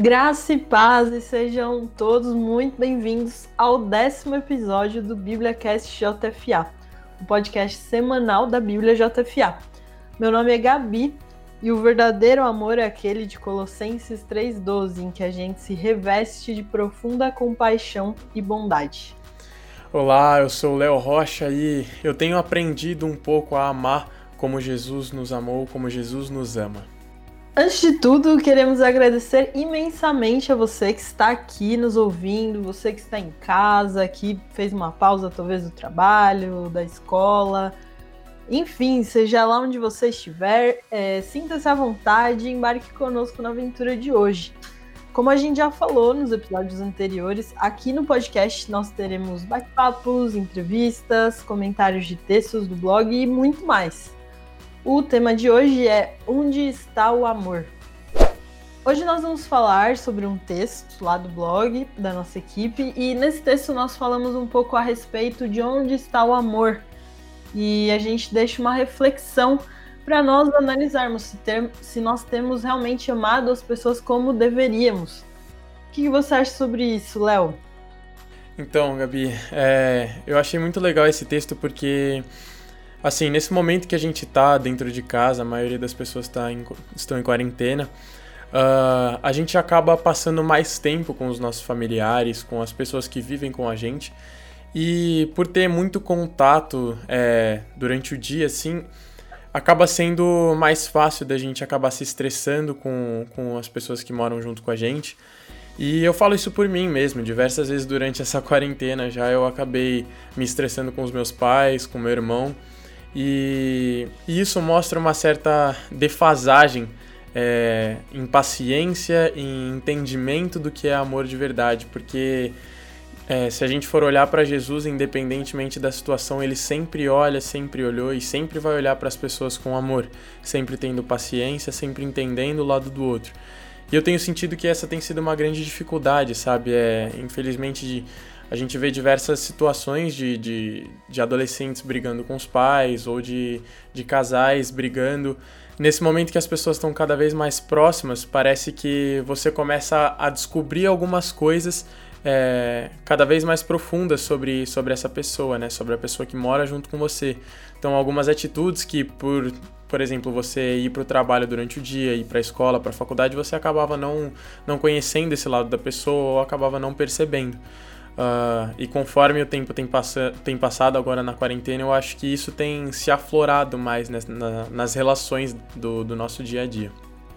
Graça e paz e sejam todos muito bem-vindos ao décimo episódio do BíbliaCast JFA, o podcast semanal da Bíblia JFA. Meu nome é Gabi e o verdadeiro amor é aquele de Colossenses 3,12, em que a gente se reveste de profunda compaixão e bondade. Olá, eu sou Léo Rocha e eu tenho aprendido um pouco a amar como Jesus nos amou, como Jesus nos ama. Antes de tudo, queremos agradecer imensamente a você que está aqui nos ouvindo, você que está em casa, que fez uma pausa talvez do trabalho, da escola. Enfim, seja lá onde você estiver, é, sinta-se à vontade e embarque conosco na aventura de hoje. Como a gente já falou nos episódios anteriores, aqui no podcast nós teremos bate-papos, entrevistas, comentários de textos do blog e muito mais. O tema de hoje é Onde está o amor? Hoje nós vamos falar sobre um texto lá do blog da nossa equipe e nesse texto nós falamos um pouco a respeito de onde está o amor e a gente deixa uma reflexão para nós analisarmos se, ter, se, nós temos realmente amado as pessoas como deveríamos. O que você acha sobre isso, Léo? Então, Gabi, é, eu achei muito legal esse texto porque Assim, nesse momento que a gente tá dentro de casa, a maioria das pessoas tá em, estão em quarentena, uh, a gente acaba passando mais tempo com os nossos familiares, com as pessoas que vivem com a gente. E por ter muito contato é, durante o dia, assim, acaba sendo mais fácil da gente acabar se estressando com, com as pessoas que moram junto com a gente. E eu falo isso por mim mesmo, diversas vezes durante essa quarentena já eu acabei me estressando com os meus pais, com meu irmão. E, e isso mostra uma certa defasagem é, em paciência, em entendimento do que é amor de verdade, porque é, se a gente for olhar para Jesus, independentemente da situação, ele sempre olha, sempre olhou e sempre vai olhar para as pessoas com amor, sempre tendo paciência, sempre entendendo o lado do outro. E eu tenho sentido que essa tem sido uma grande dificuldade, sabe? É, infelizmente, de a gente vê diversas situações de, de, de adolescentes brigando com os pais ou de, de casais brigando. Nesse momento que as pessoas estão cada vez mais próximas, parece que você começa a descobrir algumas coisas é, cada vez mais profundas sobre, sobre essa pessoa, né? Sobre a pessoa que mora junto com você. Então, algumas atitudes que, por, por exemplo, você ir para o trabalho durante o dia, ir para a escola, para a faculdade, você acabava não, não conhecendo esse lado da pessoa ou acabava não percebendo. Uh, e conforme o tempo tem, passa, tem passado agora na quarentena, eu acho que isso tem se aflorado mais nas, na, nas relações do, do nosso dia a dia.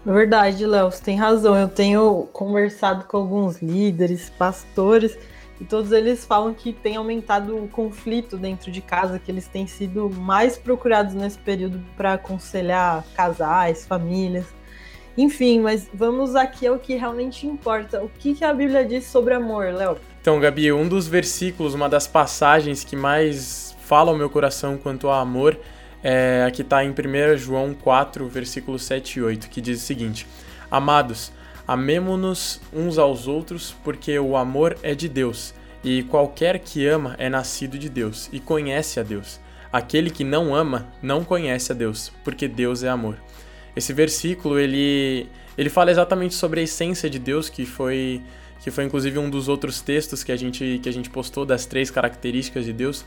É verdade, Léo, você tem razão. Eu tenho conversado com alguns líderes, pastores, e todos eles falam que tem aumentado o conflito dentro de casa, que eles têm sido mais procurados nesse período para aconselhar casais, famílias. Enfim, mas vamos aqui ao que realmente importa. O que, que a Bíblia diz sobre amor, Léo? Então, Gabi, um dos versículos, uma das passagens que mais fala ao meu coração quanto ao amor é a que está em 1 João 4, versículos 7 e 8, que diz o seguinte: Amados, amemo-nos uns aos outros, porque o amor é de Deus, e qualquer que ama é nascido de Deus e conhece a Deus. Aquele que não ama não conhece a Deus, porque Deus é amor. Esse versículo ele ele fala exatamente sobre a essência de Deus, que foi que foi inclusive um dos outros textos que a gente, que a gente postou das três características de Deus.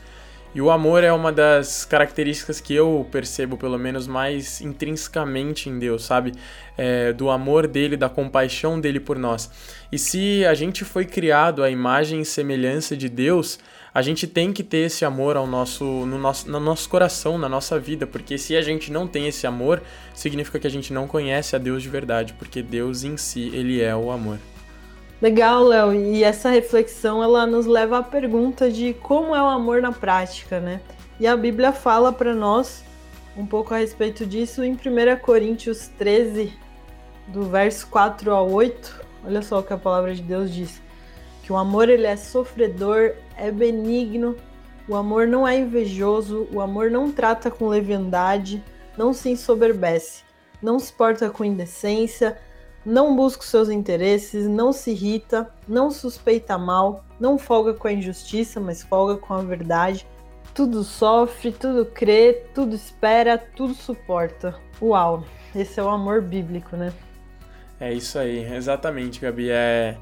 E o amor é uma das características que eu percebo, pelo menos, mais intrinsecamente em Deus, sabe? É, do amor dele, da compaixão dele por nós. E se a gente foi criado à imagem e semelhança de Deus, a gente tem que ter esse amor ao nosso, no, nosso, no nosso coração, na nossa vida, porque se a gente não tem esse amor, significa que a gente não conhece a Deus de verdade, porque Deus em si, ele é o amor. Legal, Léo. E essa reflexão ela nos leva à pergunta de como é o amor na prática, né? E a Bíblia fala para nós um pouco a respeito disso em 1 Coríntios 13, do verso 4 ao 8. Olha só o que a palavra de Deus diz: que o amor ele é sofredor, é benigno, o amor não é invejoso, o amor não trata com leviandade, não se ensoberbece, não se porta com indecência, não busca os seus interesses, não se irrita, não suspeita mal, não folga com a injustiça, mas folga com a verdade. Tudo sofre, tudo crê, tudo espera, tudo suporta. Uau, esse é o amor bíblico, né? É isso aí, exatamente, Gabi. É...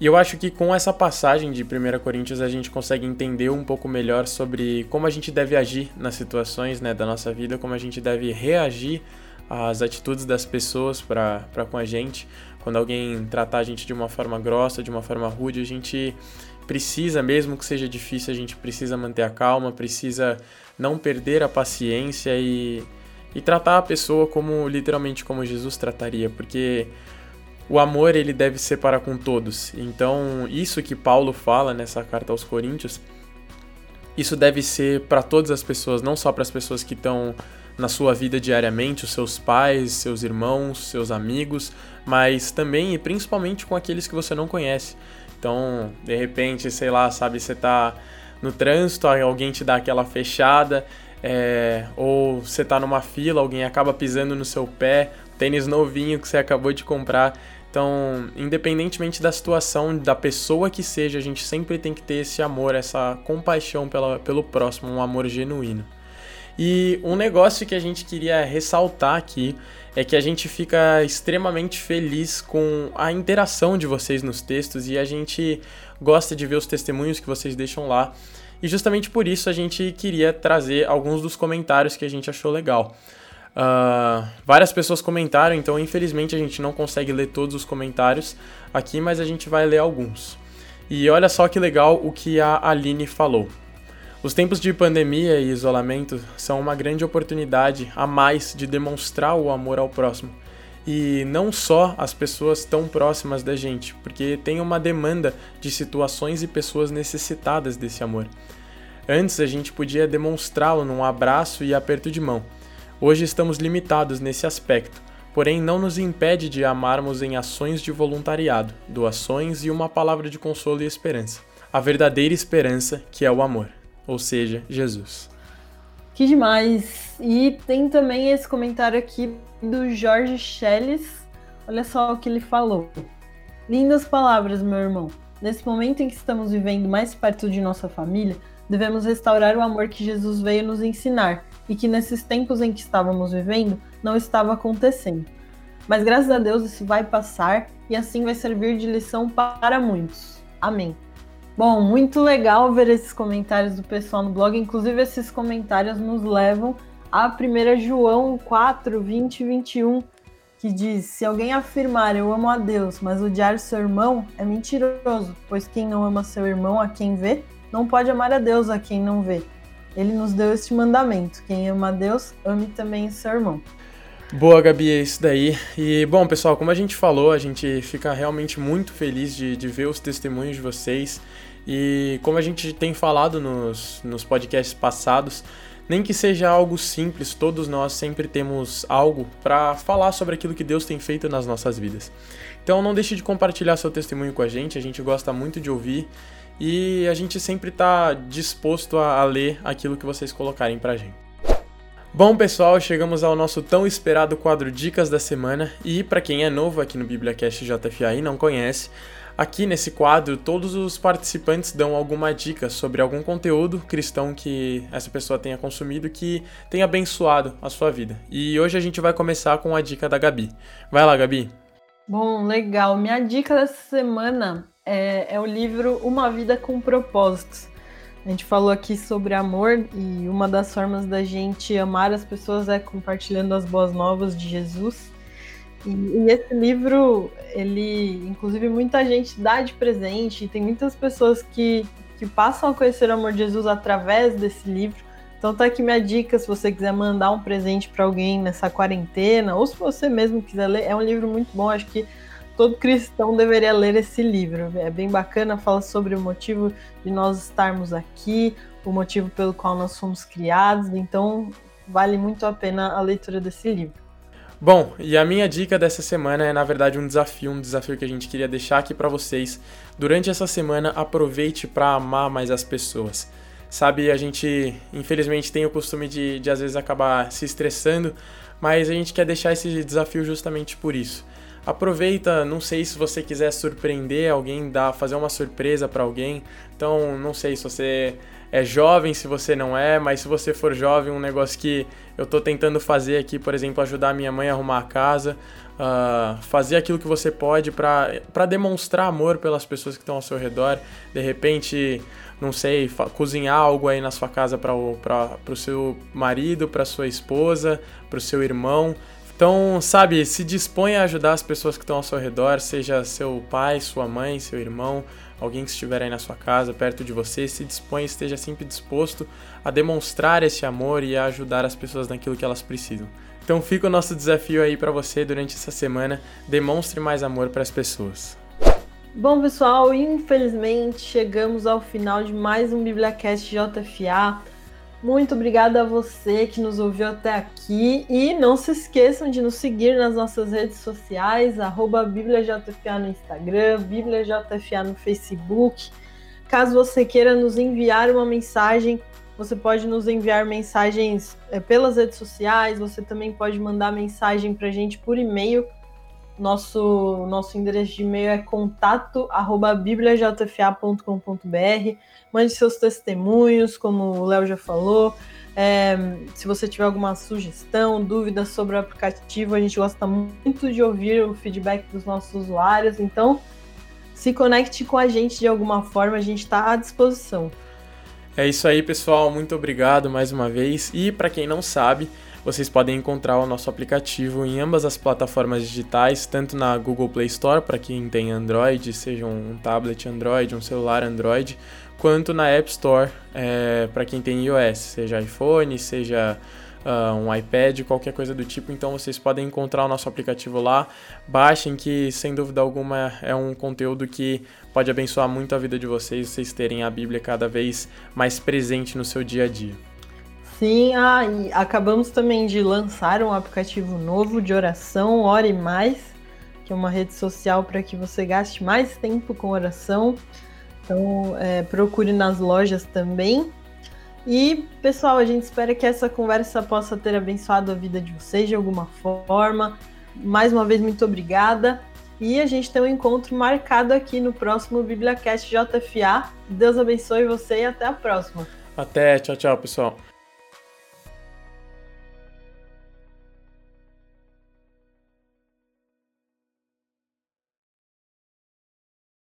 E eu acho que com essa passagem de 1 Coríntios a gente consegue entender um pouco melhor sobre como a gente deve agir nas situações né, da nossa vida, como a gente deve reagir às atitudes das pessoas para com a gente. Quando alguém tratar a gente de uma forma grossa, de uma forma rude, a gente precisa, mesmo que seja difícil, a gente precisa manter a calma, precisa não perder a paciência e, e tratar a pessoa como literalmente como Jesus trataria, porque o amor ele deve ser para com todos. Então, isso que Paulo fala nessa carta aos Coríntios, isso deve ser para todas as pessoas, não só para as pessoas que estão na sua vida diariamente, os seus pais, seus irmãos, seus amigos, mas também e principalmente com aqueles que você não conhece. Então, de repente, sei lá, sabe, você tá no trânsito, alguém te dá aquela fechada, é, ou você tá numa fila, alguém acaba pisando no seu pé, tênis novinho que você acabou de comprar. Então, independentemente da situação, da pessoa que seja, a gente sempre tem que ter esse amor, essa compaixão pela, pelo próximo, um amor genuíno. E um negócio que a gente queria ressaltar aqui é que a gente fica extremamente feliz com a interação de vocês nos textos e a gente gosta de ver os testemunhos que vocês deixam lá. E justamente por isso a gente queria trazer alguns dos comentários que a gente achou legal. Uh, várias pessoas comentaram, então infelizmente a gente não consegue ler todos os comentários aqui, mas a gente vai ler alguns. E olha só que legal o que a Aline falou. Os tempos de pandemia e isolamento são uma grande oportunidade a mais de demonstrar o amor ao próximo. E não só as pessoas tão próximas da gente, porque tem uma demanda de situações e pessoas necessitadas desse amor. Antes a gente podia demonstrá-lo num abraço e aperto de mão. Hoje estamos limitados nesse aspecto, porém não nos impede de amarmos em ações de voluntariado, doações e uma palavra de consolo e esperança. A verdadeira esperança que é o amor, ou seja, Jesus. Que demais! E tem também esse comentário aqui do Jorge Schelles. Olha só o que ele falou. Lindas palavras, meu irmão. Nesse momento em que estamos vivendo mais perto de nossa família, devemos restaurar o amor que Jesus veio nos ensinar e que nesses tempos em que estávamos vivendo não estava acontecendo. Mas graças a Deus isso vai passar e assim vai servir de lição para muitos. Amém. Bom, muito legal ver esses comentários do pessoal no blog. Inclusive, esses comentários nos levam a 1 João 4, 20 e 21, que diz: Se alguém afirmar eu amo a Deus, mas odiar seu irmão, é mentiroso, pois quem não ama seu irmão a quem vê, não pode amar a Deus a quem não vê. Ele nos deu este mandamento: quem ama a Deus, ame também seu irmão. Boa, Gabi, é isso daí. E, bom, pessoal, como a gente falou, a gente fica realmente muito feliz de, de ver os testemunhos de vocês. E como a gente tem falado nos, nos podcasts passados, nem que seja algo simples, todos nós sempre temos algo para falar sobre aquilo que Deus tem feito nas nossas vidas. Então não deixe de compartilhar seu testemunho com a gente, a gente gosta muito de ouvir e a gente sempre está disposto a, a, ler aquilo que vocês colocarem pra gente. Bom, pessoal, chegamos ao nosso tão esperado quadro Dicas da Semana e para quem é novo aqui no BibliaCast JFA e não conhece, aqui nesse quadro todos os participantes dão alguma dica sobre algum conteúdo cristão que essa pessoa tenha consumido que tenha abençoado a sua vida. E hoje a gente vai começar com a dica da Gabi. Vai lá, Gabi. Bom, legal. Minha dica dessa semana é, é o livro Uma Vida com Propósitos. A gente falou aqui sobre amor e uma das formas da gente amar as pessoas é compartilhando as boas novas de Jesus. E, e, esse livro, ele, inclusive, muita gente dá de presente, e tem muitas pessoas que, que passam a conhecer o amor de Jesus através desse livro. Então tá aqui minha dica, se você quiser mandar um presente para alguém nessa quarentena, ou se você mesmo quiser ler, é um livro muito bom, acho que todo cristão deveria ler esse livro. É bem bacana, fala sobre o motivo de nós estarmos aqui, o motivo pelo qual nós fomos criados, então vale muito a pena a leitura desse livro. Bom, e a minha dica dessa semana é na verdade um desafio, um desafio que a gente queria deixar aqui para vocês. Durante essa semana, aproveite para amar mais as pessoas. Sabe, a gente infelizmente tem o costume de, de às vezes acabar se estressando, mas a gente quer deixar esse desafio justamente por isso aproveita, não sei se você quiser surpreender alguém, dar, fazer uma surpresa para alguém. Então, não sei se você é jovem, se você não é, mas se você for jovem, um negócio que eu estou tentando fazer aqui, por exemplo, ajudar minha mãe a arrumar a casa, uh, fazer aquilo que você pode para demonstrar amor pelas pessoas que estão ao seu redor. De repente, não sei, cozinhar algo aí na sua casa para o seu marido, para sua esposa, para o seu irmão. Então, sabe, se dispõe a ajudar as pessoas que estão ao seu redor, seja seu pai, sua mãe, seu irmão, alguém que estiver aí na sua casa, perto de você, se dispõe, esteja sempre disposto a demonstrar esse amor e a ajudar as pessoas naquilo que elas precisam. Então fica o nosso desafio aí para você durante essa semana, demonstre mais amor para as pessoas. Bom, pessoal, infelizmente chegamos ao final de mais um BibliaCast JFA. Muito obrigada a você que nos ouviu até aqui e não se esqueçam de nos seguir nas nossas redes sociais, arroba BíbliaJFA no Instagram, BíbliaJFA no Facebook. Caso você queira nos enviar uma mensagem, você pode nos enviar mensagens é, pelas redes sociais, você também pode mandar mensagem para a gente por e-mail. Nosso, nosso endereço de e-mail é contato@bibliajfa.com.br. Mande seus testemunhos, como o Léo já falou. É, se você tiver alguma sugestão, dúvida sobre o aplicativo, a gente gosta muito de ouvir o feedback dos nossos usuários. Então, se conecte com a gente de alguma forma, a gente está à disposição. É isso aí, pessoal. Muito obrigado mais uma vez. E para quem não sabe, vocês podem encontrar o nosso aplicativo em ambas as plataformas digitais, tanto na Google Play Store para quem tem Android, seja um tablet Android, um celular Android, quanto na App Store é, para quem tem iOS, seja iPhone, seja uh, um iPad, qualquer coisa do tipo. Então vocês podem encontrar o nosso aplicativo lá. Baixem, que sem dúvida alguma é um conteúdo que pode abençoar muito a vida de vocês, vocês terem a Bíblia cada vez mais presente no seu dia a dia. Sim, ah, e acabamos também de lançar um aplicativo novo de oração, Ore Mais, que é uma rede social para que você gaste mais tempo com oração. Então, é, procure nas lojas também. E, pessoal, a gente espera que essa conversa possa ter abençoado a vida de vocês de alguma forma. Mais uma vez, muito obrigada. E a gente tem um encontro marcado aqui no próximo BibliaCast JFA. Deus abençoe você e até a próxima. Até, tchau, tchau, pessoal.